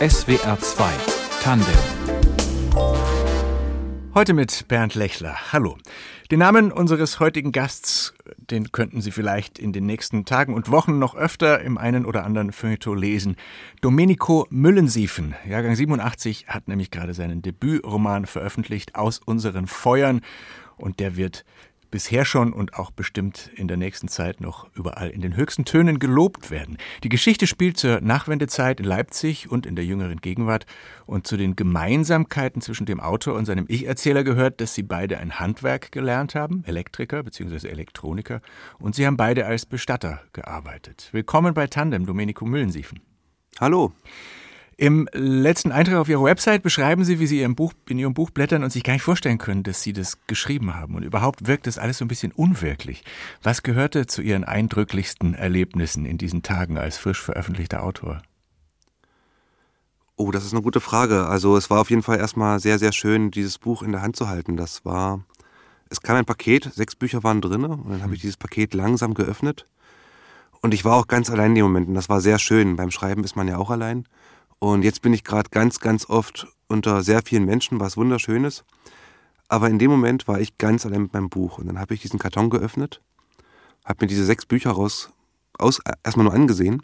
SWR 2 Tandem. Heute mit Bernd Lechler. Hallo. Den Namen unseres heutigen Gasts, den könnten Sie vielleicht in den nächsten Tagen und Wochen noch öfter im einen oder anderen Feuilleton lesen. Domenico Müllensiefen, Jahrgang 87, hat nämlich gerade seinen Debütroman veröffentlicht, Aus unseren Feuern. Und der wird bisher schon und auch bestimmt in der nächsten Zeit noch überall in den höchsten Tönen gelobt werden. Die Geschichte spielt zur Nachwendezeit in Leipzig und in der jüngeren Gegenwart und zu den Gemeinsamkeiten zwischen dem Autor und seinem Ich-Erzähler gehört, dass sie beide ein Handwerk gelernt haben, Elektriker bzw. Elektroniker, und sie haben beide als Bestatter gearbeitet. Willkommen bei Tandem, Domenico Müllensiefen. Hallo. Im letzten Eintrag auf Ihrer Website beschreiben Sie, wie Sie Ihrem Buch, in Ihrem Buch blättern und sich gar nicht vorstellen können, dass Sie das geschrieben haben. Und überhaupt wirkt das alles so ein bisschen unwirklich. Was gehörte zu Ihren eindrücklichsten Erlebnissen in diesen Tagen als frisch veröffentlichter Autor? Oh, das ist eine gute Frage. Also es war auf jeden Fall erstmal sehr, sehr schön, dieses Buch in der Hand zu halten. Das war, es kam ein Paket, sechs Bücher waren drin und dann habe ich dieses Paket langsam geöffnet. Und ich war auch ganz allein in dem Moment und das war sehr schön. Beim Schreiben ist man ja auch allein. Und jetzt bin ich gerade ganz, ganz oft unter sehr vielen Menschen, was wunderschönes. Aber in dem Moment war ich ganz allein mit meinem Buch. Und dann habe ich diesen Karton geöffnet, habe mir diese sechs Bücher raus, aus, erstmal nur angesehen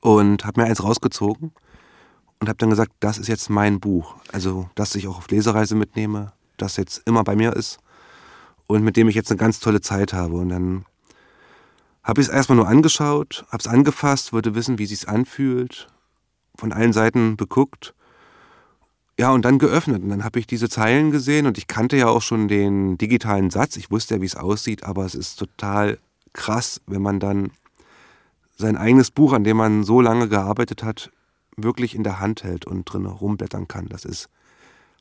und habe mir eins rausgezogen und habe dann gesagt, das ist jetzt mein Buch. Also, das ich auch auf Lesereise mitnehme, das jetzt immer bei mir ist und mit dem ich jetzt eine ganz tolle Zeit habe. Und dann habe ich es erstmal nur angeschaut, habe es angefasst, wollte wissen, wie es sich anfühlt von allen Seiten beguckt. Ja, und dann geöffnet. Und dann habe ich diese Zeilen gesehen und ich kannte ja auch schon den digitalen Satz. Ich wusste ja, wie es aussieht, aber es ist total krass, wenn man dann sein eigenes Buch, an dem man so lange gearbeitet hat, wirklich in der Hand hält und drin rumblättern kann. Das ist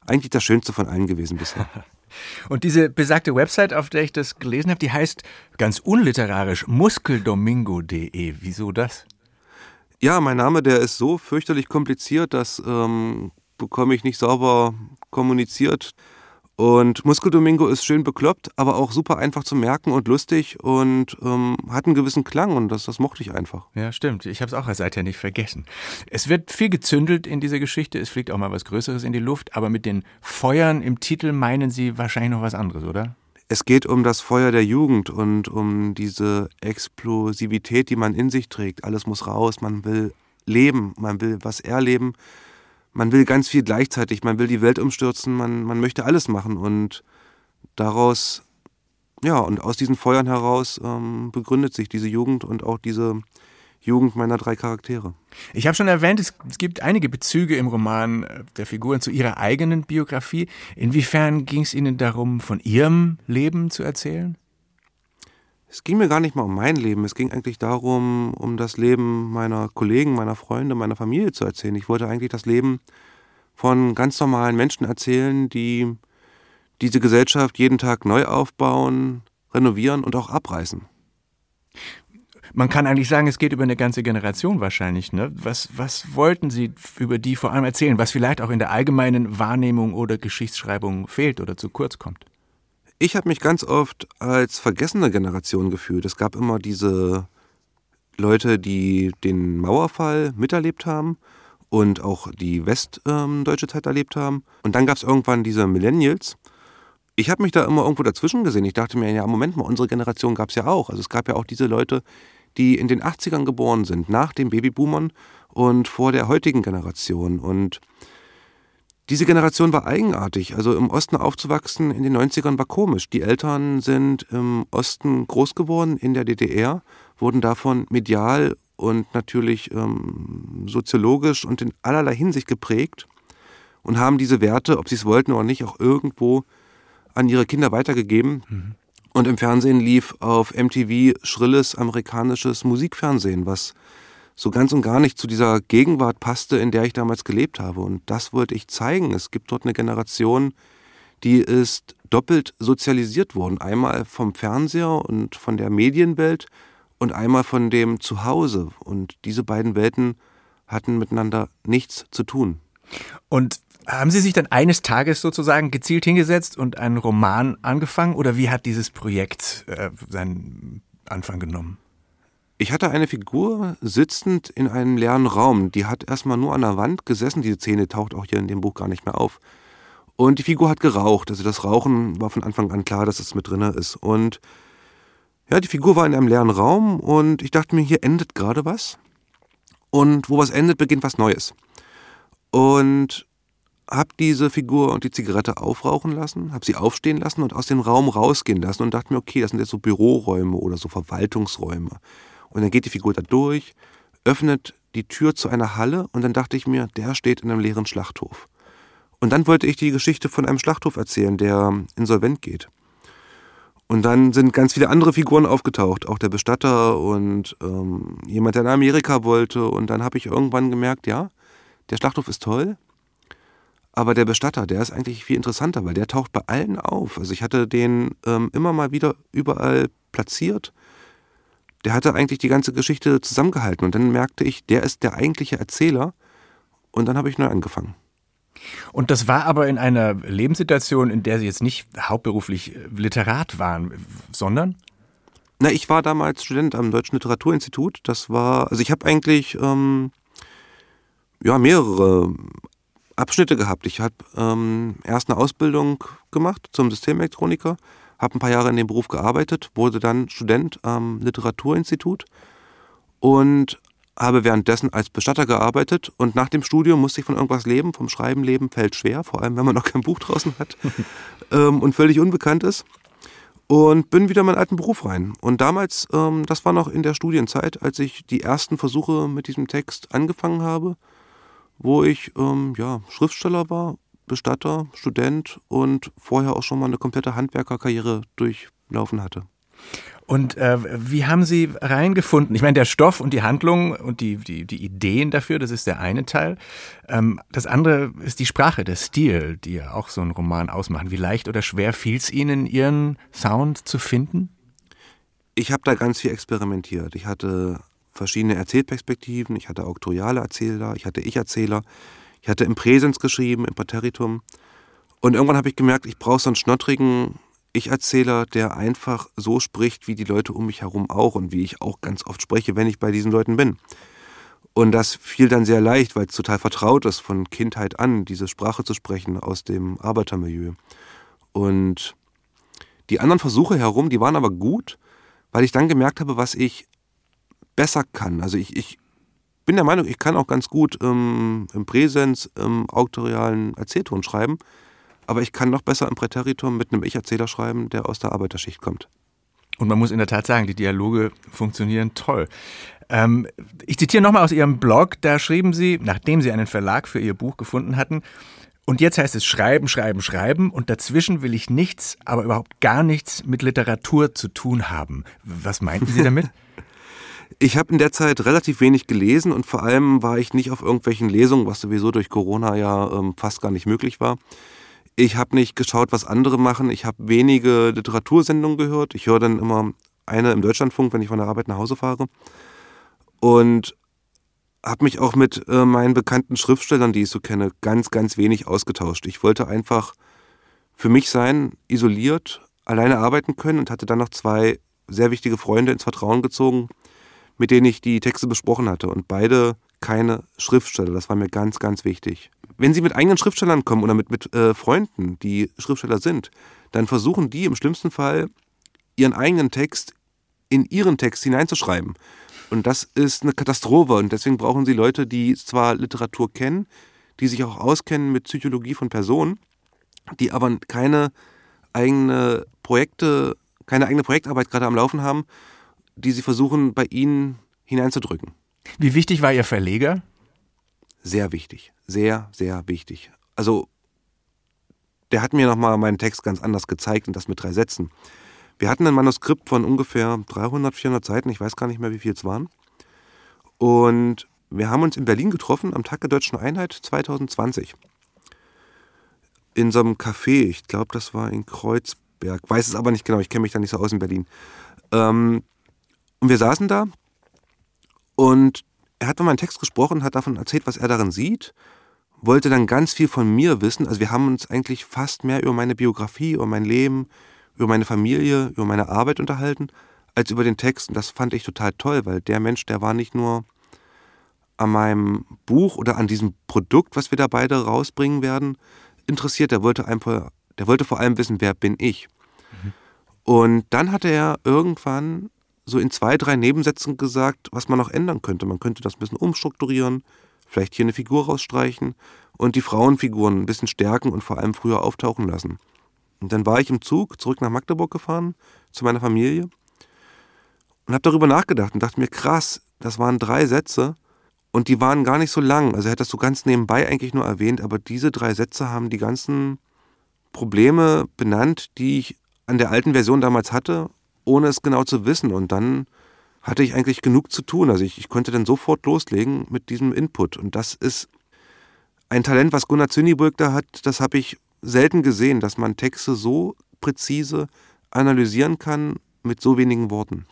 eigentlich das Schönste von allen gewesen bisher. Und diese besagte Website, auf der ich das gelesen habe, die heißt ganz unliterarisch muskeldomingo.de. Wieso das? Ja, mein Name, der ist so fürchterlich kompliziert, das ähm, bekomme ich nicht sauber kommuniziert. Und Muskeldomingo ist schön bekloppt, aber auch super einfach zu merken und lustig und ähm, hat einen gewissen Klang und das, das mochte ich einfach. Ja, stimmt. Ich habe es auch seither nicht vergessen. Es wird viel gezündelt in dieser Geschichte, es fliegt auch mal was Größeres in die Luft, aber mit den Feuern im Titel meinen Sie wahrscheinlich noch was anderes, oder? Es geht um das Feuer der Jugend und um diese Explosivität, die man in sich trägt. Alles muss raus, man will leben, man will was erleben, man will ganz viel gleichzeitig, man will die Welt umstürzen, man, man möchte alles machen und daraus, ja, und aus diesen Feuern heraus ähm, begründet sich diese Jugend und auch diese Jugend meiner drei Charaktere. Ich habe schon erwähnt, es, gibt einige Bezüge im Roman äh, der Figuren zu ihrer eigenen Biografie. Inwiefern ging es Ihnen darum, von Ihrem Leben zu erzählen? Es ging mir gar nicht mal um mein Leben. Es ging eigentlich darum, um das Leben meiner Kollegen, meiner Freunde, meiner Familie zu erzählen. Ich wollte eigentlich das Leben von ganz normalen Menschen erzählen, die diese Gesellschaft jeden Tag neu aufbauen, renovieren und auch abreißen. Man kann eigentlich sagen, es geht über eine ganze Generation wahrscheinlich. Ne? Was, was wollten Sie über die vor allem erzählen, was vielleicht auch in der allgemeinen Wahrnehmung oder Geschichtsschreibung fehlt oder zu kurz kommt? Ich habe mich ganz oft als vergessene Generation gefühlt. Es gab immer diese Leute, die den Mauerfall miterlebt haben und auch die westdeutsche ähm, Zeit erlebt haben. Und dann gab es irgendwann diese Millennials. Ich habe mich da immer irgendwo dazwischen gesehen. Ich dachte mir, ja, Moment mal, unsere Generation gab es ja auch. Also es gab ja auch diese Leute, die in den 80ern geboren sind, nach den Babyboomern und vor der heutigen Generation. Und diese Generation war eigenartig. Also im Osten aufzuwachsen in den 90ern war komisch. Die Eltern sind im Osten groß geworden, in der DDR, wurden davon medial und natürlich ähm, soziologisch und in allerlei Hinsicht geprägt und haben diese Werte, ob sie es wollten oder nicht, auch irgendwo an ihre Kinder weitergegeben. Mhm. Und im Fernsehen lief auf MTV schrilles amerikanisches Musikfernsehen, was so ganz und gar nicht zu dieser Gegenwart passte, in der ich damals gelebt habe. Und das wollte ich zeigen. Es gibt dort eine Generation, die ist doppelt sozialisiert worden. Einmal vom Fernseher und von der Medienwelt und einmal von dem Zuhause. Und diese beiden Welten hatten miteinander nichts zu tun. Und haben Sie sich dann eines Tages sozusagen gezielt hingesetzt und einen Roman angefangen oder wie hat dieses Projekt äh, seinen Anfang genommen? Ich hatte eine Figur sitzend in einem leeren Raum. Die hat erstmal nur an der Wand gesessen. Diese Szene taucht auch hier in dem Buch gar nicht mehr auf. Und die Figur hat geraucht. Also das Rauchen war von Anfang an klar, dass es mit drin ist. Und ja, die Figur war in einem leeren Raum und ich dachte mir, hier endet gerade was. Und wo was endet, beginnt was Neues. Und habe diese Figur und die Zigarette aufrauchen lassen, habe sie aufstehen lassen und aus dem Raum rausgehen lassen und dachte mir, okay, das sind jetzt so Büroräume oder so Verwaltungsräume. Und dann geht die Figur da durch, öffnet die Tür zu einer Halle und dann dachte ich mir, der steht in einem leeren Schlachthof. Und dann wollte ich die Geschichte von einem Schlachthof erzählen, der insolvent geht. Und dann sind ganz viele andere Figuren aufgetaucht, auch der Bestatter und ähm, jemand, der in Amerika wollte. Und dann habe ich irgendwann gemerkt, ja, der Schlachthof ist toll, aber der Bestatter, der ist eigentlich viel interessanter, weil der taucht bei allen auf. Also ich hatte den ähm, immer mal wieder überall platziert. Der hatte eigentlich die ganze Geschichte zusammengehalten. Und dann merkte ich, der ist der eigentliche Erzähler. Und dann habe ich neu angefangen. Und das war aber in einer Lebenssituation, in der Sie jetzt nicht hauptberuflich Literat waren, sondern? Na, ich war damals Student am Deutschen Literaturinstitut. Das war, also ich habe eigentlich ähm, ja mehrere Abschnitte gehabt. Ich habe ähm, erst eine Ausbildung gemacht zum Systemelektroniker, habe ein paar Jahre in dem Beruf gearbeitet, wurde dann Student am Literaturinstitut und habe währenddessen als Bestatter gearbeitet und nach dem Studium musste ich von irgendwas leben, vom Schreiben leben fällt schwer, vor allem wenn man noch kein Buch draußen hat ähm, und völlig unbekannt ist. Und bin wieder in meinen alten Beruf rein. Und damals, ähm, das war noch in der Studienzeit, als ich die ersten Versuche mit diesem Text angefangen habe, wo ich ähm, ja, Schriftsteller war, Bestatter, Student und vorher auch schon mal eine komplette Handwerkerkarriere durchlaufen hatte. Und äh, wie haben Sie reingefunden? Ich meine, der Stoff und die Handlung und die, die, die Ideen dafür, das ist der eine Teil. Ähm, das andere ist die Sprache, der Stil, die ja auch so einen Roman ausmachen. Wie leicht oder schwer fiel es Ihnen, Ihren Sound zu finden? Ich habe da ganz viel experimentiert. Ich hatte verschiedene Erzählperspektiven, ich hatte auktoriale Erzähler, ich hatte Ich-Erzähler, ich hatte im Präsens geschrieben, im Präteritum. Und irgendwann habe ich gemerkt, ich brauche so einen schnottrigen ich-Erzähler, der einfach so spricht, wie die Leute um mich herum auch und wie ich auch ganz oft spreche, wenn ich bei diesen Leuten bin. Und das fiel dann sehr leicht, weil es total vertraut ist, von Kindheit an diese Sprache zu sprechen aus dem Arbeitermilieu. Und die anderen Versuche herum, die waren aber gut, weil ich dann gemerkt habe, was ich besser kann. Also ich, ich bin der Meinung, ich kann auch ganz gut ähm, im Präsens, im auktorialen Erzählton schreiben. Aber ich kann noch besser im Präteritum mit einem Ich-Erzähler schreiben, der aus der Arbeiterschicht kommt. Und man muss in der Tat sagen, die Dialoge funktionieren toll. Ähm, ich zitiere nochmal aus Ihrem Blog, da schrieben Sie, nachdem Sie einen Verlag für Ihr Buch gefunden hatten, und jetzt heißt es Schreiben, Schreiben, Schreiben und dazwischen will ich nichts, aber überhaupt gar nichts mit Literatur zu tun haben. Was meinten Sie damit? Ich habe in der Zeit relativ wenig gelesen und vor allem war ich nicht auf irgendwelchen Lesungen, was sowieso durch Corona ja ähm, fast gar nicht möglich war. Ich habe nicht geschaut, was andere machen. Ich habe wenige Literatursendungen gehört. Ich höre dann immer eine im Deutschlandfunk, wenn ich von der Arbeit nach Hause fahre. Und habe mich auch mit äh, meinen bekannten Schriftstellern, die ich so kenne, ganz, ganz wenig ausgetauscht. Ich wollte einfach für mich sein, isoliert, alleine arbeiten können und hatte dann noch zwei sehr wichtige Freunde ins Vertrauen gezogen, mit denen ich die Texte besprochen hatte. Und beide keine Schriftsteller. Das war mir ganz, ganz wichtig wenn Sie mit eigenen Schriftstellern kommen oder mit, mit äh, Freunden, die Schriftsteller sind, dann versuchen die im schlimmsten Fall ihren eigenen Text in ihren Text hineinzuschreiben. Und das ist eine Katastrophe. Und deswegen brauchen Sie Leute, die zwar Literatur kennen, die sich auch auskennen mit Psychologie von Personen, die aber keine eigene Projekte, keine eigene Projektarbeit gerade am Laufen haben, die sie versuchen, bei ihnen hineinzudrücken. Wie wichtig war Ihr Verleger? Sehr wichtig sehr, sehr wichtig. Also, der hat mir nochmal meinen Text ganz anders gezeigt und das mit drei Sätzen. Wir hatten ein Manuskript von ungefähr 300, 400 Seiten, ich weiß gar nicht mehr, wie viel es waren. Und wir haben uns in Berlin getroffen am Tag der Deutschen Einheit 2020. In so einem Café, ich glaube, das war in Kreuzberg, weiß es aber nicht genau, ich kenne mich da nicht so aus in Berlin. Ähm, und wir saßen da und er hat über meinen Text gesprochen, hat davon erzählt, was er darin sieht wollte dann ganz viel von mir wissen. Also wir haben uns eigentlich fast mehr über meine Biografie, über mein Leben, über meine Familie, über meine Arbeit unterhalten, als über den Text. Und das fand ich total toll, weil der Mensch, der war nicht nur an meinem Buch oder an diesem Produkt, was wir da beide rausbringen werden, interessiert. Der wollte einfach, der wollte vor allem wissen, wer bin ich. Mhm. Und dann hatte er irgendwann so in zwei, drei Nebensätzen gesagt, was man noch ändern könnte. Man könnte das ein bisschen umstrukturieren, vielleicht hier eine Figur rausstreichen und die Frauenfiguren ein bisschen stärken und vor allem früher auftauchen lassen. Und dann war ich im Zug zurück nach Magdeburg gefahren zu meiner Familie und habe darüber nachgedacht und dachte mir, krass, das waren drei Sätze und die waren gar nicht so lang. Also er hat das so ganz nebenbei eigentlich nur erwähnt, aber diese drei Sätze haben die ganzen Probleme benannt, die ich an der alten Version damals hatte, ohne es genau zu wissen. Und dann hatte ich eigentlich genug zu tun. Also ich, ich konnte dann sofort loslegen mit diesem Input. Und das ist ein Talent, was Gunnar Zünniburg da hat, das habe ich selten gesehen, dass man Texte so präzise analysieren kann mit so wenigen Worten.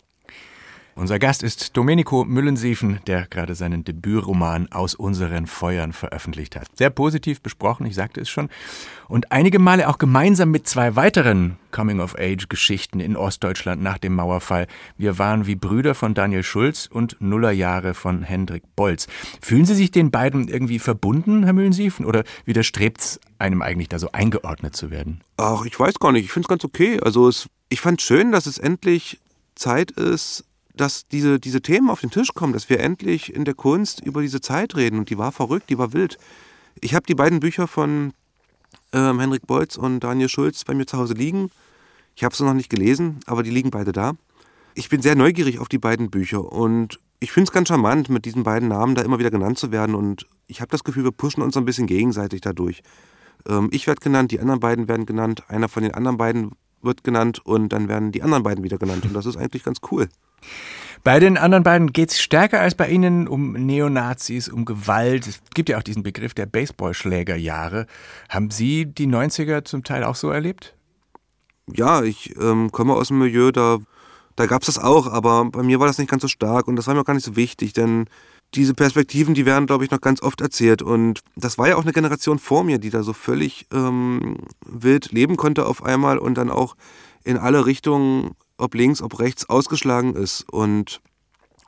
Unser Gast ist Domenico Müllensiefen, der gerade seinen Debütroman Aus unseren Feuern veröffentlicht hat. Sehr positiv besprochen, ich sagte es schon. Und einige Male auch gemeinsam mit zwei weiteren Coming-of-Age-Geschichten in Ostdeutschland nach dem Mauerfall. Wir waren wie Brüder von Daniel Schulz und Nullerjahre von Hendrik Bolz. Fühlen Sie sich den beiden irgendwie verbunden, Herr Müllensiefen? Oder widerstrebt es einem eigentlich da so eingeordnet zu werden? Ach, ich weiß gar nicht. Ich finde es ganz okay. Also es, ich fand schön, dass es endlich Zeit ist, dass diese, diese Themen auf den Tisch kommen, dass wir endlich in der Kunst über diese Zeit reden. Und die war verrückt, die war wild. Ich habe die beiden Bücher von ähm, Henrik Bolz und Daniel Schulz bei mir zu Hause liegen. Ich habe sie noch nicht gelesen, aber die liegen beide da. Ich bin sehr neugierig auf die beiden Bücher und ich finde es ganz charmant, mit diesen beiden Namen da immer wieder genannt zu werden. Und ich habe das Gefühl, wir pushen uns ein bisschen gegenseitig dadurch. Ähm, ich werde genannt, die anderen beiden werden genannt, einer von den anderen beiden wird genannt und dann werden die anderen beiden wieder genannt. Und das ist eigentlich ganz cool. Bei den anderen beiden geht es stärker als bei Ihnen um Neonazis, um Gewalt. Es gibt ja auch diesen Begriff der Baseballschlägerjahre. Haben Sie die 90er zum Teil auch so erlebt? Ja, ich ähm, komme aus dem Milieu, da, da gab es das auch, aber bei mir war das nicht ganz so stark und das war mir auch gar nicht so wichtig, denn diese Perspektiven, die werden, glaube ich, noch ganz oft erzählt. Und das war ja auch eine Generation vor mir, die da so völlig ähm, wild leben konnte auf einmal und dann auch in alle Richtungen ob links, ob rechts ausgeschlagen ist und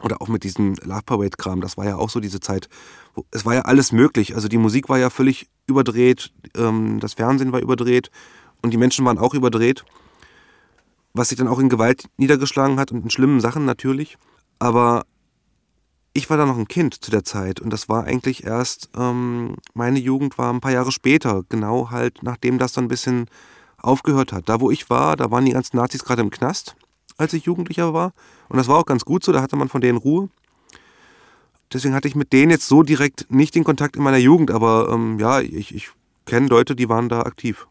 oder auch mit diesem Love Parade Kram, das war ja auch so diese Zeit. Wo, es war ja alles möglich. Also die Musik war ja völlig überdreht, ähm, das Fernsehen war überdreht und die Menschen waren auch überdreht, was sich dann auch in Gewalt niedergeschlagen hat und in schlimmen Sachen natürlich. Aber ich war da noch ein Kind zu der Zeit und das war eigentlich erst, ähm, meine Jugend war ein paar Jahre später, genau halt nachdem das so ein bisschen aufgehört hat. Da, wo ich war, da waren die ganzen Nazis gerade im Knast, als ich Jugendlicher war. Und das war auch ganz gut so, da hatte man von denen Ruhe. Deswegen hatte ich mit denen jetzt so direkt nicht den Kontakt in meiner Jugend, aber ähm, ja, ich, ich kenne Leute, die waren da aktiv.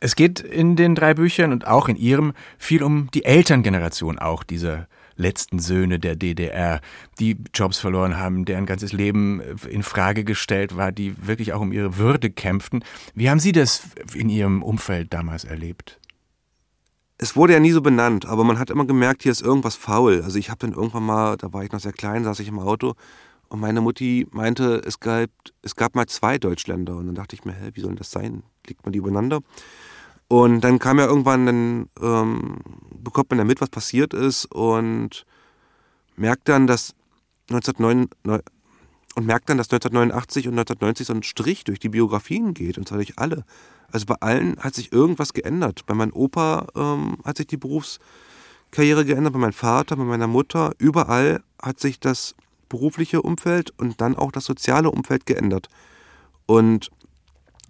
Es geht in den drei Büchern und auch in Ihrem viel um die Elterngeneration auch dieser letzten Söhne der DDR, die Jobs verloren haben, deren ganzes Leben in Frage gestellt war, die wirklich auch um ihre Würde kämpften. Wie haben Sie das in Ihrem Umfeld damals erlebt? Es wurde ja nie so benannt, aber man hat immer gemerkt, hier ist irgendwas faul. Also ich habe dann irgendwann mal, da war ich noch sehr klein, saß ich im Auto und meine Mutti meinte, es gab, es gab mal zwei Deutschländer. Und dann dachte ich mir, hä, wie soll das sein? Liegt man die übereinander? Und dann kam ja irgendwann, dann ähm, bekommt man ja mit, was passiert ist und merkt dann, dass 1909, und merkt dann, dass 1989 und 1990 so ein Strich durch die Biografien geht, und zwar durch alle. Also bei allen hat sich irgendwas geändert. Bei meinem Opa ähm, hat sich die Berufskarriere geändert, bei meinem Vater, bei meiner Mutter. Überall hat sich das berufliche Umfeld und dann auch das soziale Umfeld geändert. Und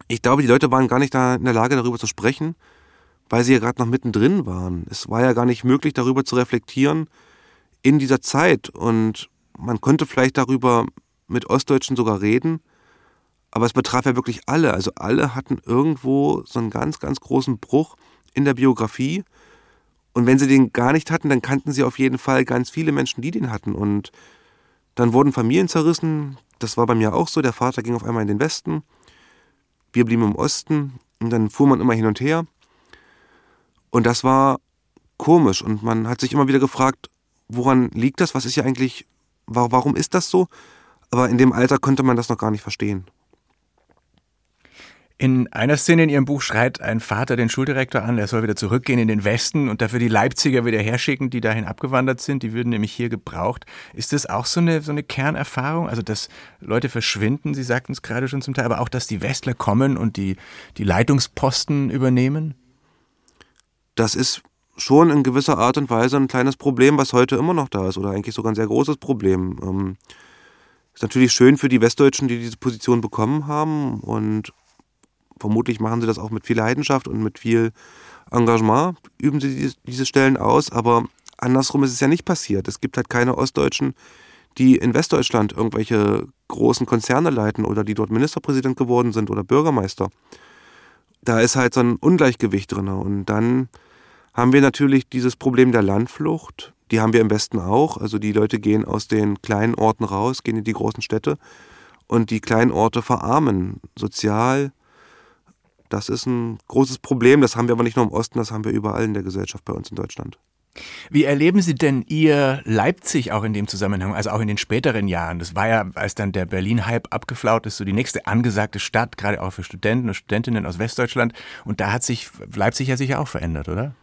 ich glaube, die Leute waren gar nicht da in der Lage, darüber zu sprechen, weil sie ja gerade noch mittendrin waren. Es war ja gar nicht möglich, darüber zu reflektieren in dieser Zeit. Und man konnte vielleicht darüber mit Ostdeutschen sogar reden, aber es betraf ja wirklich alle. Also alle hatten irgendwo so einen ganz, ganz großen Bruch in der Biografie. Und wenn sie den gar nicht hatten, dann kannten sie auf jeden Fall ganz viele Menschen, die den hatten. Und dann wurden Familien zerrissen. Das war bei mir auch so. Der Vater ging auf einmal in den Westen. Wir blieben im Osten und dann fuhr man immer hin und her. Und das war komisch und man hat sich immer wieder gefragt, woran liegt das? Was ist ja eigentlich, warum ist das so? Aber in dem Alter konnte man das noch gar nicht verstehen. In einer Szene in Ihrem Buch schreit ein Vater den Schuldirektor an, er soll wieder zurückgehen in den Westen und dafür die Leipziger wieder herschicken, die dahin abgewandert sind. Die würden nämlich hier gebraucht. Ist das auch so eine, so eine Kernerfahrung? Also, dass Leute verschwinden, Sie sagten es gerade schon zum Teil, aber auch, dass die Westler kommen und die, die Leitungsposten übernehmen? Das ist schon in gewisser Art und Weise ein kleines Problem, was heute immer noch da ist, oder eigentlich sogar ein sehr großes Problem. Ähm, ist natürlich schön für die Westdeutschen, die diese Position bekommen haben und vermutlich machen sie das auch mit viel Leidenschaft und mit viel Engagement, üben sie diese Stellen aus, aber andersrum ist es ja nicht passiert. Es gibt halt keine Ostdeutschen, die in Westdeutschland irgendwelche großen Konzerne leiten oder die dort Ministerpräsident geworden sind oder Bürgermeister. Da ist halt so ein Ungleichgewicht drin. Und dann haben wir natürlich dieses Problem der Landflucht. Die haben wir im Westen auch. Also die Leute gehen aus den kleinen Orten raus, gehen in die großen Städte und die kleinen Orte verarmen, sozial, das ist ein großes Problem. Das haben wir aber nicht nur im Osten, das haben wir überall in der Gesellschaft bei uns in Deutschland. Wie erleben Sie denn Ihr Leipzig auch in dem Zusammenhang, also auch in den späteren Jahren? Das war ja, als dann der Berlin-Hype abgeflaut ist, so die nächste angesagte Stadt, gerade auch für Studenten und Studentinnen aus Westdeutschland. Und da hat sich Leipzig ja sicher auch verändert, oder?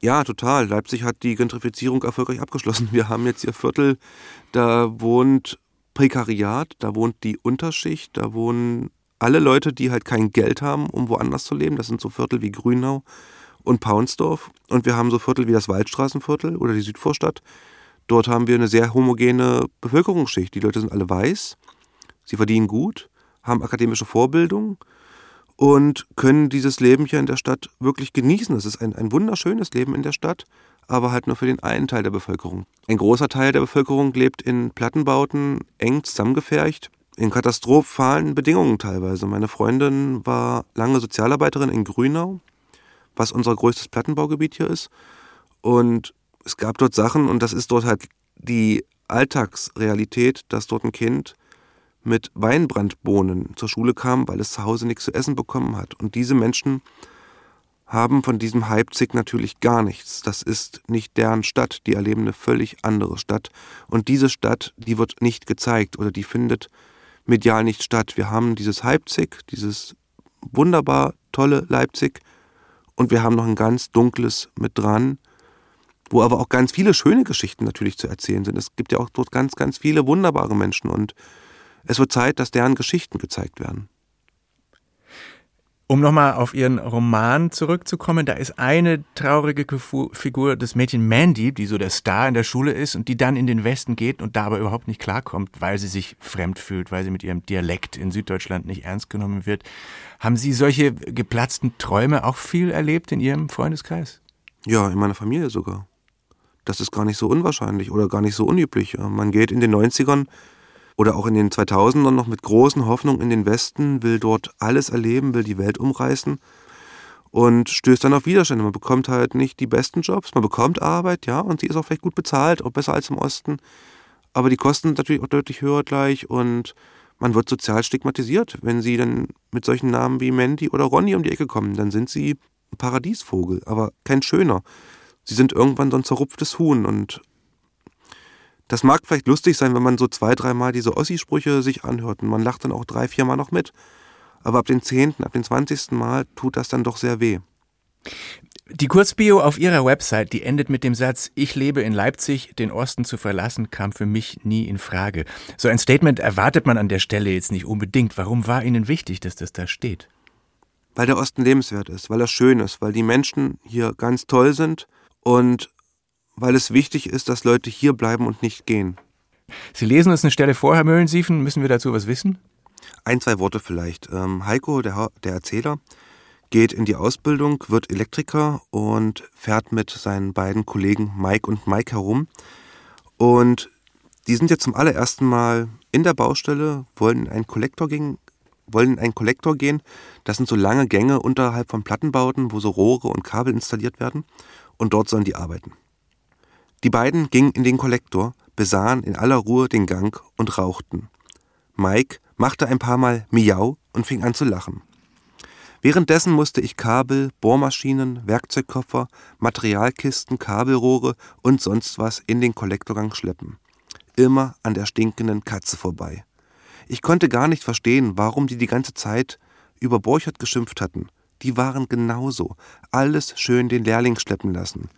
Ja, total. Leipzig hat die Gentrifizierung erfolgreich abgeschlossen. Wir haben jetzt hier Viertel, da wohnt Prekariat, da wohnt die Unterschicht, da wohnen alle Leute, die halt kein Geld haben, um woanders zu leben. Das sind so Viertel wie Grünau und Paunsdorf. Und wir haben so Viertel wie das Waldstraßenviertel oder die Südvorstadt. Dort haben wir eine sehr homogene Bevölkerungsschicht. Die Leute sind alle weiß, sie verdienen gut, haben akademische Vorbildung und können dieses Leben hier in der Stadt wirklich genießen. Es ist ein, ein wunderschönes Leben in der Stadt, aber halt nur für den einen Teil der Bevölkerung. Ein großer Teil der Bevölkerung lebt in Plattenbauten, eng zusammengefercht in katastrophalen Bedingungen teilweise. Meine Freundin war lange Sozialarbeiterin in Grünau, was unser größtes Plattenbaugebiet hier ist. Und es gab dort Sachen, und das ist dort halt die Alltagsrealität, dass dort ein Kind mit Weinbrandbohnen zur Schule kam, weil es zu Hause nichts zu essen bekommen hat. Und diese Menschen haben von diesem Leipzig natürlich gar nichts. Das ist nicht deren Stadt, die erleben eine völlig andere Stadt. Und diese Stadt, die wird nicht gezeigt oder die findet medial nicht statt. Wir haben dieses Leipzig, dieses wunderbar tolle Leipzig und wir haben noch ein ganz dunkles mit dran, wo aber auch ganz viele schöne Geschichten natürlich zu erzählen sind. Es gibt ja auch dort ganz, ganz viele wunderbare Menschen und es wird Zeit, dass deren Geschichten gezeigt werden. Um nochmal auf Ihren Roman zurückzukommen, da ist eine traurige Figur das Mädchen Mandy, die so der Star in der Schule ist und die dann in den Westen geht und da aber überhaupt nicht klarkommt, weil sie sich fremd fühlt, weil sie mit ihrem Dialekt in Süddeutschland nicht ernst genommen wird. Haben Sie solche geplatzten Träume auch viel erlebt in Ihrem Freundeskreis? Ja, in meiner Familie sogar. Das ist gar nicht so unwahrscheinlich oder gar nicht so unüblich. Man geht in den 90ern oder auch in den 2000ern noch mit großen Hoffnungen in den Westen, will dort alles erleben, will die Welt umreißen und stößt dann auf Widerstände. Man bekommt halt nicht die besten Jobs, man bekommt Arbeit, ja, und sie ist auch vielleicht gut bezahlt, auch besser als im Osten, aber die Kosten sind natürlich auch deutlich höher gleich und man wird sozial stigmatisiert. Wenn sie dann mit solchen Namen wie Mandy oder Ronny um die Ecke kommen, dann sind sie ein Paradiesvogel, aber kein schöner. Sie sind irgendwann so ein zerrupftes Huhn und das mag vielleicht lustig sein, wenn man so zwei, dreimal diese Ossi-Sprüche sich anhört und man lacht dann auch drei, viermal noch mit. Aber ab dem zehnten, ab dem zwanzigsten Mal tut das dann doch sehr weh. Die Kurzbio auf ihrer Website, die endet mit dem Satz, ich lebe in Leipzig, den Osten zu verlassen, kam für mich nie in Frage. So ein Statement erwartet man an der Stelle jetzt nicht unbedingt. Warum war Ihnen wichtig, dass das da steht? Weil der Osten lebenswert ist, weil er schön ist, weil die Menschen hier ganz toll sind und weil es wichtig ist, dass Leute hier bleiben und nicht gehen. Sie lesen uns eine Stelle vor, Herr Möllensiefen. Müssen wir dazu was wissen? Ein, zwei Worte vielleicht. Ähm, Heiko, der, der Erzähler, geht in die Ausbildung, wird Elektriker und fährt mit seinen beiden Kollegen Mike und Mike herum. Und die sind jetzt zum allerersten Mal in der Baustelle, wollen in einen Kollektor gehen, wollen in einen Kollektor gehen. Das sind so lange Gänge unterhalb von Plattenbauten, wo so Rohre und Kabel installiert werden. Und dort sollen die arbeiten. Die beiden gingen in den Kollektor, besahen in aller Ruhe den Gang und rauchten. Mike machte ein paar Mal Miau und fing an zu lachen. Währenddessen musste ich Kabel, Bohrmaschinen, Werkzeugkoffer, Materialkisten, Kabelrohre und sonst was in den Kollektorgang schleppen. Immer an der stinkenden Katze vorbei. Ich konnte gar nicht verstehen, warum die die ganze Zeit über Borchert geschimpft hatten, die waren genauso. Alles schön den Lehrling schleppen lassen.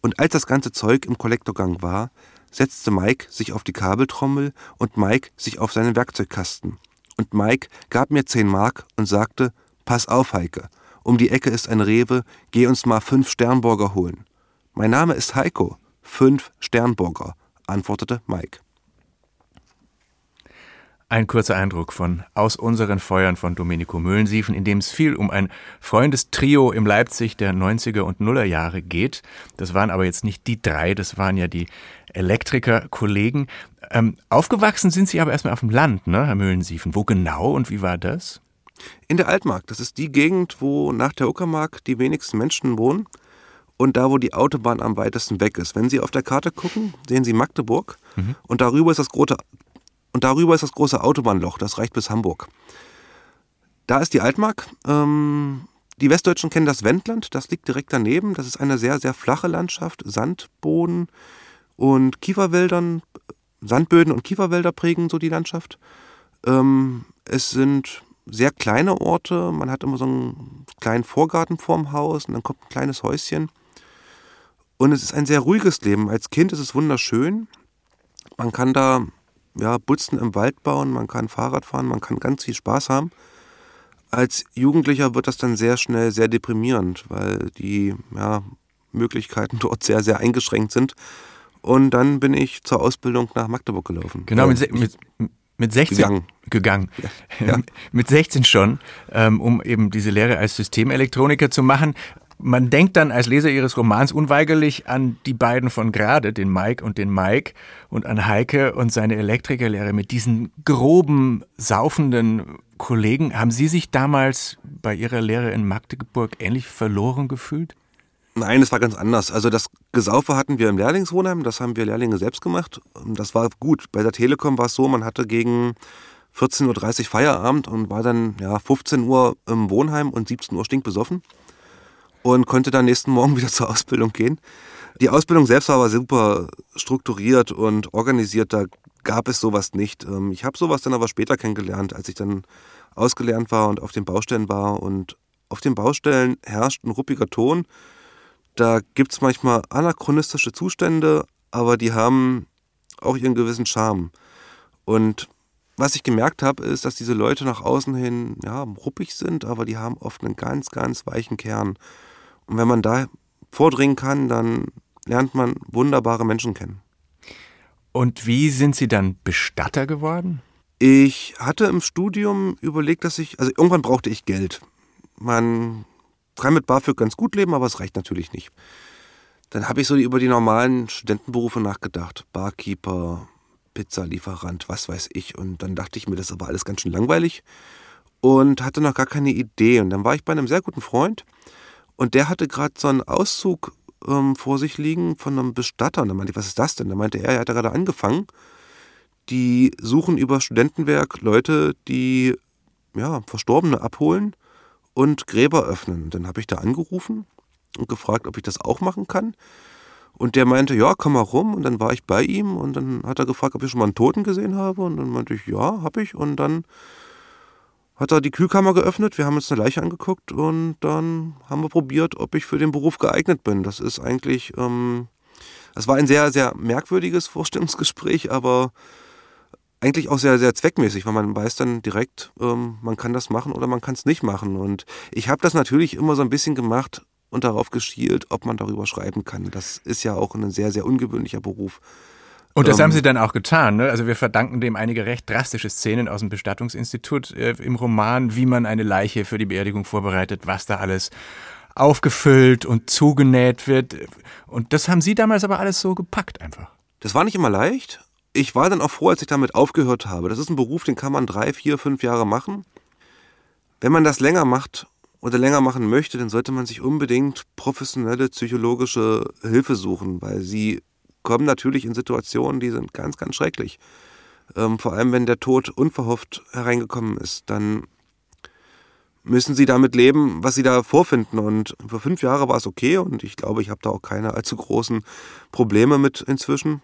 Und als das ganze Zeug im Kollektorgang war, setzte Mike sich auf die Kabeltrommel und Mike sich auf seinen Werkzeugkasten. Und Mike gab mir zehn Mark und sagte, pass auf, Heike, um die Ecke ist ein Rewe, geh uns mal fünf Sternburger holen. Mein Name ist Heiko, fünf Sternburger, antwortete Mike. Ein kurzer Eindruck von Aus unseren Feuern von Domenico Müllensiefen, in dem es viel um ein Freundestrio im Leipzig der 90er und Nullerjahre geht. Das waren aber jetzt nicht die drei, das waren ja die Elektriker-Kollegen. Ähm, aufgewachsen sind Sie aber erstmal auf dem Land, ne, Herr Müllensiefen. Wo genau und wie war das? In der Altmark. Das ist die Gegend, wo nach der Uckermark die wenigsten Menschen wohnen und da, wo die Autobahn am weitesten weg ist. Wenn Sie auf der Karte gucken, sehen Sie Magdeburg mhm. und darüber ist das große, und darüber ist das große Autobahnloch, das reicht bis Hamburg. Da ist die Altmark. Ähm, die Westdeutschen kennen das Wendland, das liegt direkt daneben. Das ist eine sehr, sehr flache Landschaft, Sandboden und Kieferwäldern, Sandböden und Kieferwälder prägen so die Landschaft. Ähm, es sind sehr kleine Orte, man hat immer so einen kleinen Vorgarten vorm Haus und dann kommt ein kleines Häuschen. Und es ist ein sehr ruhiges Leben. Als Kind ist es wunderschön. Man kann da ja, Butzen im Wald bauen, man kann Fahrrad fahren, man kann ganz viel Spaß haben. Als Jugendlicher wird das dann sehr schnell sehr deprimierend, weil die ja, Möglichkeiten dort sehr, sehr eingeschränkt sind. Und dann bin ich zur Ausbildung nach Magdeburg gelaufen. Genau, mit, mit, mit 16 gegangen. gegangen. Ja. Ja. Mit 16 schon, ähm, um eben diese Lehre als Systemelektroniker zu machen. Man denkt dann als Leser ihres Romans unweigerlich an die beiden von gerade, den Mike und den Mike, und an Heike und seine Elektrikerlehre mit diesen groben, saufenden Kollegen. Haben Sie sich damals bei Ihrer Lehre in Magdeburg ähnlich verloren gefühlt? Nein, es war ganz anders. Also das Gesaufe hatten wir im Lehrlingswohnheim, das haben wir Lehrlinge selbst gemacht. Das war gut. Bei der Telekom war es so, man hatte gegen 14.30 Uhr Feierabend und war dann ja, 15 Uhr im Wohnheim und 17 Uhr stinkbesoffen und konnte dann nächsten Morgen wieder zur Ausbildung gehen. Die Ausbildung selbst war aber super strukturiert und organisiert, da gab es sowas nicht. Ähm, ich habe sowas dann aber später kennengelernt, als ich dann ausgelernt war und auf den Baustellen war. Und auf den Baustellen herrscht ein ruppiger Ton. Da gibt es manchmal anachronistische Zustände, aber die haben auch ihren gewissen Charme. Und was ich gemerkt habe, ist, dass diese Leute nach außen hin ja, ruppig sind, aber die haben oft einen ganz, ganz weichen Kern. Und wenn man da vordringen kann, dann lernt man wunderbare Menschen kennen. Und wie sind Sie dann Bestatter geworden? Ich hatte im Studium überlegt, dass ich, also irgendwann brauchte ich Geld. Man kann mit BAföG ganz gut leben, aber es reicht natürlich nicht. Dann habe ich so über die normalen Studentenberufe nachgedacht. Barkeeper, Pizzalieferant, was weiß ich. Und dann dachte ich mir, das ist aber alles ganz schön langweilig und hatte noch gar keine Idee. Und dann war ich bei einem sehr guten Freund und der hatte gerade so einen Auszug ähm, vor sich liegen von einem Bestatter. Und dann meinte ich, was ist das denn? Da meinte er, er hat gerade angefangen. Die suchen über Studentenwerk Leute, die ja, Verstorbene abholen und Gräber öffnen. Dann habe ich da angerufen und gefragt, ob ich das auch machen kann. Und der meinte, ja, komm mal rum. Und dann war ich bei ihm und dann hat er gefragt, ob ich schon mal einen Toten gesehen habe. Und dann meinte ich, ja, habe ich. Und dann hat er die Kühlkammer geöffnet, wir haben uns eine Leiche angeguckt und dann haben wir probiert, ob ich für den Beruf geeignet bin. Das ist eigentlich, ähm, das war ein sehr, sehr merkwürdiges Vorstellungsgespräch, aber eigentlich auch sehr, sehr zweckmäßig, weil man weiß dann direkt, ähm, man kann das machen oder man kann es nicht machen. Und ich habe das natürlich immer so ein bisschen gemacht und darauf geschielt, ob man darüber schreiben kann. Das ist ja auch ein sehr, sehr ungewöhnlicher Beruf. Und das ähm, haben sie dann auch getan. Ne? Also wir verdanken dem einige recht drastische Szenen aus dem Bestattungsinstitut äh, im Roman, wie man eine Leiche für die Beerdigung vorbereitet, was da alles aufgefüllt und zugenäht wird. Und das haben Sie damals aber alles so gepackt einfach. Das war nicht immer leicht. Ich war dann auch froh, als ich damit aufgehört habe. Das ist ein Beruf, den kann man drei, vier, fünf Jahre machen. Wenn man das länger macht oder länger machen möchte, dann sollte man sich unbedingt professionelle psychologische Hilfe suchen, weil sie kommen natürlich in Situationen, die sind ganz, ganz schrecklich. Ähm, vor allem, wenn der Tod unverhofft hereingekommen ist, dann müssen sie damit leben, was sie da vorfinden. Und für fünf Jahre war es okay und ich glaube, ich habe da auch keine allzu großen Probleme mit inzwischen.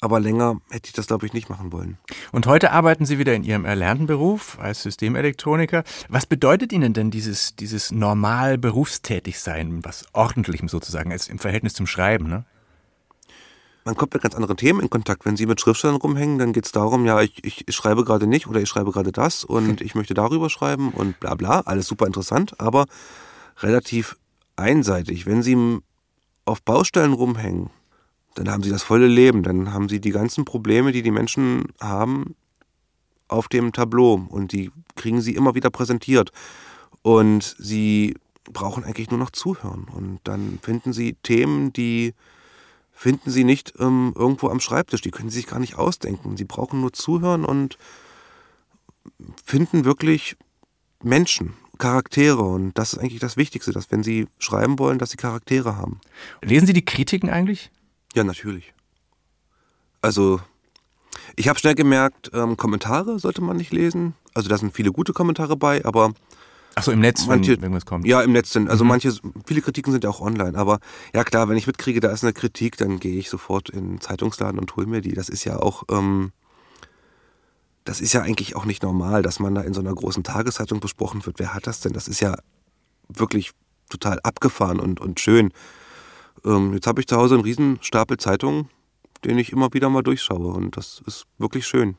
Aber länger hätte ich das, glaube ich, nicht machen wollen. Und heute arbeiten Sie wieder in Ihrem erlernten Beruf als Systemelektroniker. Was bedeutet Ihnen denn dieses, dieses normal Berufstätigsein, was ordentlichem sozusagen, als im Verhältnis zum Schreiben? Ne? Man kommt mit ganz anderen Themen in Kontakt. Wenn Sie mit Schriftstellern rumhängen, dann geht es darum, ja, ich, ich, ich schreibe gerade nicht oder ich schreibe gerade das und ich möchte darüber schreiben und bla bla. Alles super interessant, aber relativ einseitig. Wenn Sie auf Baustellen rumhängen, dann haben sie das volle Leben, dann haben sie die ganzen Probleme, die die Menschen haben, auf dem Tableau und die kriegen sie immer wieder präsentiert. Und sie brauchen eigentlich nur noch zuhören. Und dann finden sie Themen, die finden sie nicht ähm, irgendwo am Schreibtisch, die können sie sich gar nicht ausdenken. Sie brauchen nur zuhören und finden wirklich Menschen, Charaktere. Und das ist eigentlich das Wichtigste, dass wenn sie schreiben wollen, dass sie Charaktere haben. Lesen Sie die Kritiken eigentlich? Ja, natürlich. Also, ich habe schnell gemerkt, ähm, Kommentare sollte man nicht lesen. Also, da sind viele gute Kommentare bei, aber. Achso, im Netz, manche, wenn irgendwas kommt. Ja, im Netz sind. Also, mhm. manche, viele Kritiken sind ja auch online. Aber ja, klar, wenn ich mitkriege, da ist eine Kritik, dann gehe ich sofort in den Zeitungsladen und hole mir die. Das ist ja auch. Ähm, das ist ja eigentlich auch nicht normal, dass man da in so einer großen Tageszeitung besprochen wird. Wer hat das denn? Das ist ja wirklich total abgefahren und, und schön. Ähm, jetzt habe ich zu Hause einen riesen Stapel Zeitungen, den ich immer wieder mal durchschaue und das ist wirklich schön.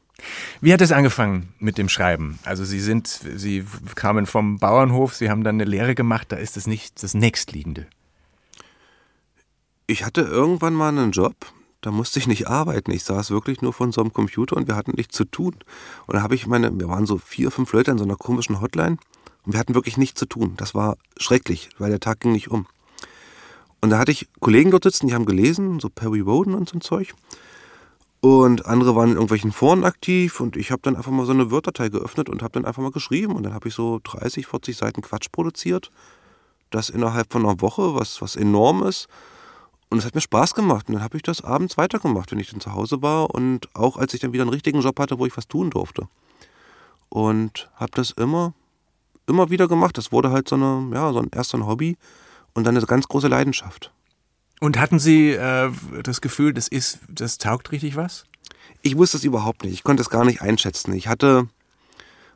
Wie hat es angefangen mit dem Schreiben? Also Sie sind, Sie kamen vom Bauernhof, Sie haben dann eine Lehre gemacht, da ist es nicht das nächstliegende. Ich hatte irgendwann mal einen Job, da musste ich nicht arbeiten. Ich saß wirklich nur von so einem Computer und wir hatten nichts zu tun. Und da habe ich meine, wir waren so vier, fünf Leute an so einer komischen Hotline und wir hatten wirklich nichts zu tun. Das war schrecklich, weil der Tag ging nicht um. Und da hatte ich Kollegen dort sitzen, die haben gelesen, so Perry Woden und so ein Zeug. Und andere waren in irgendwelchen Foren aktiv und ich habe dann einfach mal so eine Word-Datei geöffnet und habe dann einfach mal geschrieben. Und dann habe ich so 30, 40 Seiten Quatsch produziert. Das innerhalb von einer Woche, was, was enorm ist. Und es hat mir Spaß gemacht. Und dann habe ich das abends weitergemacht, wenn ich dann zu Hause war. Und auch als ich dann wieder einen richtigen Job hatte, wo ich was tun durfte. Und habe das immer, immer wieder gemacht. Das wurde halt so eine, ja, so ein erster Hobby und dann eine ganz große Leidenschaft. Und hatten Sie äh, das Gefühl, das ist, das taugt richtig was? Ich wusste es überhaupt nicht. Ich konnte es gar nicht einschätzen. Ich hatte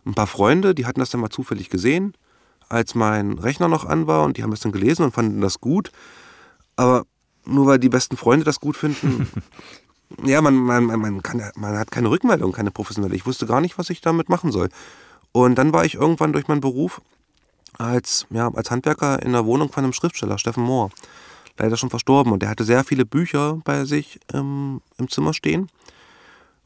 ein paar Freunde, die hatten das dann mal zufällig gesehen, als mein Rechner noch an war und die haben das dann gelesen und fanden das gut. Aber nur weil die besten Freunde das gut finden, ja, man, man, man, kann, man hat keine Rückmeldung, keine professionelle. Ich wusste gar nicht, was ich damit machen soll. Und dann war ich irgendwann durch meinen Beruf als, ja, als Handwerker in der Wohnung von einem Schriftsteller, Steffen Mohr. Leider schon verstorben. Und der hatte sehr viele Bücher bei sich ähm, im Zimmer stehen.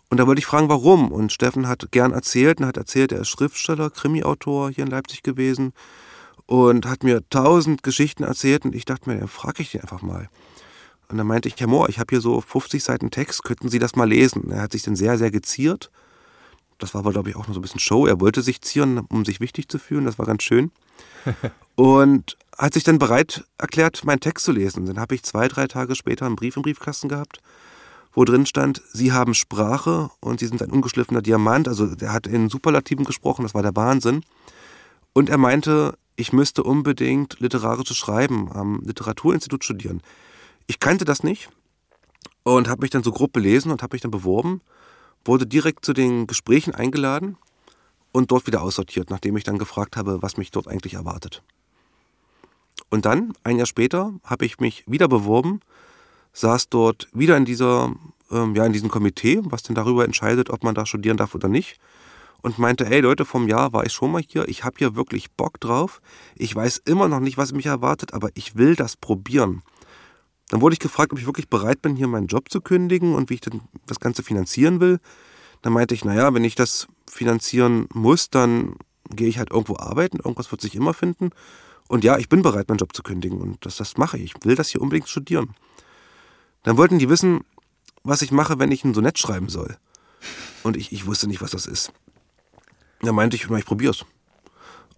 Und da wollte ich fragen, warum. Und Steffen hat gern erzählt und hat erzählt, er ist Schriftsteller, Krimi-Autor hier in Leipzig gewesen und hat mir tausend Geschichten erzählt. Und ich dachte mir, dann frage ich den einfach mal. Und dann meinte ich, Herr Mohr, ich habe hier so 50 Seiten Text, könnten Sie das mal lesen? Er hat sich dann sehr, sehr geziert. Das war aber, glaube ich, auch noch so ein bisschen Show. Er wollte sich zieren, um sich wichtig zu fühlen. Das war ganz schön. und hat sich dann bereit erklärt, meinen Text zu lesen. Dann habe ich zwei, drei Tage später einen Brief im Briefkasten gehabt, wo drin stand, Sie haben Sprache und Sie sind ein ungeschliffener Diamant. Also der hat in Superlativen gesprochen, das war der Wahnsinn. Und er meinte, ich müsste unbedingt literarisches Schreiben am Literaturinstitut studieren. Ich kannte das nicht und habe mich dann so grob belesen und habe mich dann beworben, wurde direkt zu den Gesprächen eingeladen und dort wieder aussortiert, nachdem ich dann gefragt habe, was mich dort eigentlich erwartet. Und dann, ein Jahr später, habe ich mich wieder beworben, saß dort wieder in dieser, ähm, ja, in diesem Komitee, was denn darüber entscheidet, ob man da studieren darf oder nicht. Und meinte, ey Leute, vom Jahr war ich schon mal hier, ich habe hier wirklich Bock drauf. Ich weiß immer noch nicht, was mich erwartet, aber ich will das probieren. Dann wurde ich gefragt, ob ich wirklich bereit bin, hier meinen Job zu kündigen und wie ich denn das Ganze finanzieren will. Dann meinte ich, naja, wenn ich das finanzieren muss, dann gehe ich halt irgendwo arbeiten, irgendwas wird sich immer finden. Und ja, ich bin bereit, meinen Job zu kündigen und das, das mache ich. Ich will das hier unbedingt studieren. Dann wollten die wissen, was ich mache, wenn ich ein Sonett schreiben soll. Und ich, ich wusste nicht, was das ist. Dann meinte ich, ich probier's.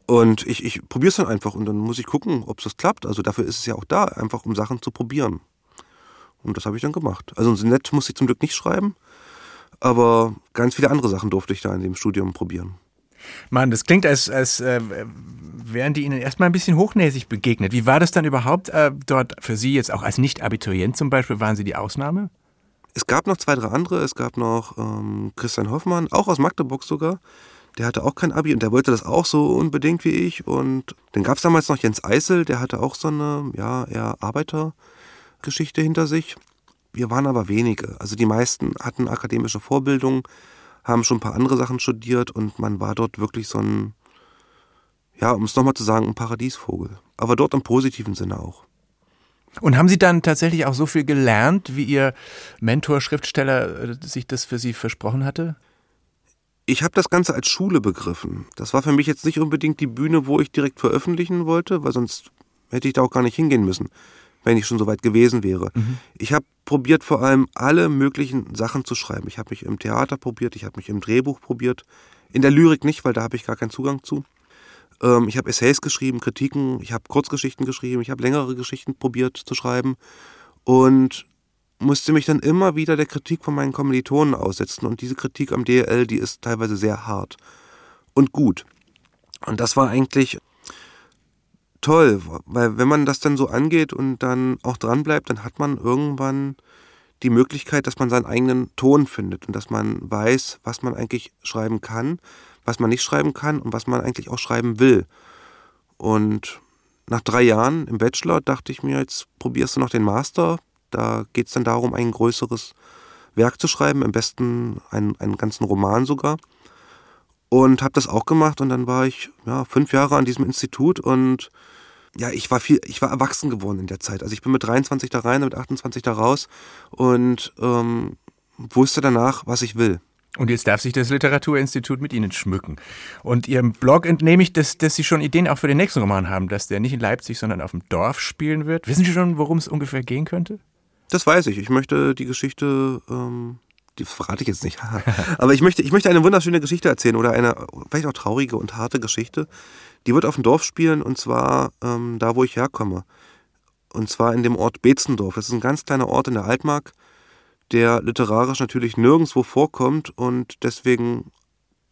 Und ich, ich probiere es dann einfach und dann muss ich gucken, ob es klappt. Also dafür ist es ja auch da, einfach um Sachen zu probieren. Und das habe ich dann gemacht. Also ein Sonett musste ich zum Glück nicht schreiben, aber ganz viele andere Sachen durfte ich da in dem Studium probieren. Mann, das klingt, als, als äh, wären die Ihnen erstmal ein bisschen hochnäsig begegnet. Wie war das dann überhaupt äh, dort für Sie jetzt auch als Nicht-Abiturient zum Beispiel? Waren Sie die Ausnahme? Es gab noch zwei, drei andere. Es gab noch ähm, Christian Hoffmann, auch aus Magdeburg sogar. Der hatte auch kein Abi und der wollte das auch so unbedingt wie ich. Und dann gab es damals noch Jens Eisel, der hatte auch so eine, ja, eher Arbeitergeschichte hinter sich. Wir waren aber wenige. Also die meisten hatten akademische Vorbildung, haben schon ein paar andere Sachen studiert und man war dort wirklich so ein, ja, um es nochmal zu sagen, ein Paradiesvogel. Aber dort im positiven Sinne auch. Und haben Sie dann tatsächlich auch so viel gelernt, wie Ihr Mentor, Schriftsteller äh, sich das für Sie versprochen hatte? Ich habe das Ganze als Schule begriffen. Das war für mich jetzt nicht unbedingt die Bühne, wo ich direkt veröffentlichen wollte, weil sonst hätte ich da auch gar nicht hingehen müssen, wenn ich schon so weit gewesen wäre. Mhm. Ich habe probiert, vor allem alle möglichen Sachen zu schreiben. Ich habe mich im Theater probiert, ich habe mich im Drehbuch probiert. In der Lyrik nicht, weil da habe ich gar keinen Zugang zu. Ähm, ich habe Essays geschrieben, Kritiken, ich habe Kurzgeschichten geschrieben, ich habe längere Geschichten probiert zu schreiben und musste mich dann immer wieder der Kritik von meinen Kommilitonen aussetzen. Und diese Kritik am DL, die ist teilweise sehr hart und gut. Und das war eigentlich toll, weil wenn man das dann so angeht und dann auch dranbleibt, dann hat man irgendwann die Möglichkeit, dass man seinen eigenen Ton findet und dass man weiß, was man eigentlich schreiben kann, was man nicht schreiben kann und was man eigentlich auch schreiben will. Und nach drei Jahren im Bachelor dachte ich mir, jetzt probierst du noch den Master. Da geht es dann darum, ein größeres Werk zu schreiben, am besten einen, einen ganzen Roman sogar. Und habe das auch gemacht und dann war ich ja, fünf Jahre an diesem Institut und ja, ich war viel, ich war erwachsen geworden in der Zeit. Also ich bin mit 23 da rein, mit 28 da raus und ähm, wusste danach, was ich will. Und jetzt darf sich das Literaturinstitut mit Ihnen schmücken. Und Ihrem Blog entnehme ich, dass, dass Sie schon Ideen auch für den nächsten Roman haben, dass der nicht in Leipzig, sondern auf dem Dorf spielen wird. Wissen Sie schon, worum es ungefähr gehen könnte? Das weiß ich. Ich möchte die Geschichte, ähm, die verrate ich jetzt nicht, aber ich möchte, ich möchte eine wunderschöne Geschichte erzählen oder eine vielleicht auch traurige und harte Geschichte. Die wird auf dem Dorf spielen und zwar ähm, da, wo ich herkomme. Und zwar in dem Ort Betzendorf. Das ist ein ganz kleiner Ort in der Altmark der literarisch natürlich nirgendwo vorkommt und deswegen,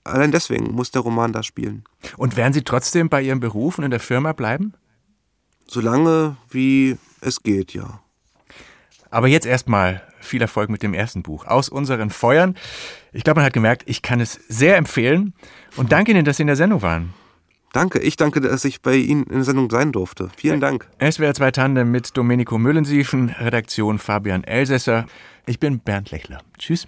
allein deswegen muss der Roman da spielen. Und werden Sie trotzdem bei Ihrem Beruf und in der Firma bleiben? Solange wie es geht, ja. Aber jetzt erstmal viel Erfolg mit dem ersten Buch. Aus unseren Feuern. Ich glaube, man hat gemerkt, ich kann es sehr empfehlen. Und danke Ihnen, dass Sie in der Sendung waren. Danke, ich danke, dass ich bei Ihnen in der Sendung sein durfte. Vielen Dank. SWR 2 Tandem mit Domenico Müllensiefen, Redaktion Fabian Elsässer. Ich bin Bernd Lechler. Tschüss.